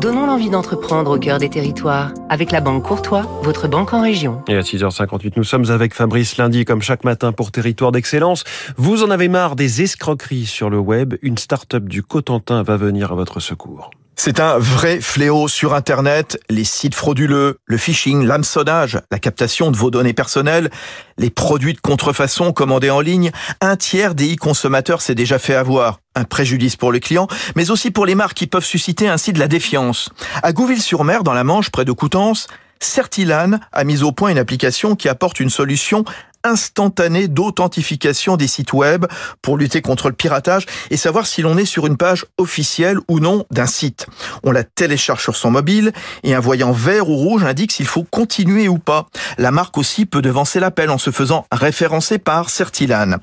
Donnons l'envie d'entreprendre au cœur des territoires avec la Banque Courtois, votre banque en région. Et à 6h58, nous sommes avec Fabrice Lundi, comme chaque matin pour Territoire d'Excellence. Vous en avez marre des escroqueries sur le web Une start-up du Cotentin va venir à votre secours. C'est un vrai fléau sur Internet. Les sites frauduleux, le phishing, l'hameçonnage, la captation de vos données personnelles, les produits de contrefaçon commandés en ligne. Un tiers des e-consommateurs s'est déjà fait avoir. Un préjudice pour le client, mais aussi pour les marques qui peuvent susciter ainsi de la défiance. À Gouville-sur-Mer, dans la Manche, près de Coutances, Certilan a mis au point une application qui apporte une solution instantanée d'authentification des sites web pour lutter contre le piratage et savoir si l'on est sur une page officielle ou non d'un site. On la télécharge sur son mobile et un voyant vert ou rouge indique s'il faut continuer ou pas. La marque aussi peut devancer l'appel en se faisant référencer par Certilan.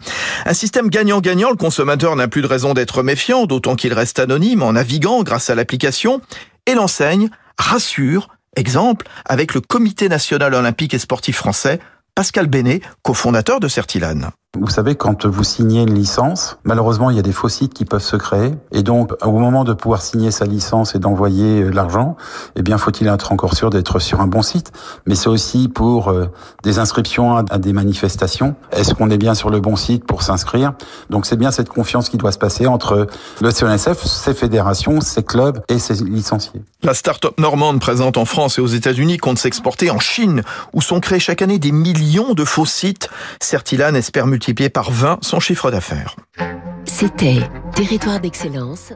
Un système gagnant-gagnant, le consommateur n'a plus de raison d'être méfiant, d'autant qu'il reste anonyme en naviguant grâce à l'application et l'enseigne rassure Exemple, avec le Comité national olympique et sportif français, Pascal Bénet, cofondateur de Certilan. Vous savez, quand vous signez une licence, malheureusement, il y a des faux sites qui peuvent se créer. Et donc, au moment de pouvoir signer sa licence et d'envoyer euh, l'argent, eh bien, faut-il être encore sûr d'être sur un bon site? Mais c'est aussi pour euh, des inscriptions à des manifestations. Est-ce qu'on est bien sur le bon site pour s'inscrire? Donc, c'est bien cette confiance qui doit se passer entre le CNSF, ses fédérations, ses clubs et ses licenciés. La start-up normande présente en France et aux États-Unis compte s'exporter en Chine, où sont créés chaque année des millions de faux sites. Certilan espère multiplier par 20 son chiffre d'affaires. C'était Territoire d'excellence.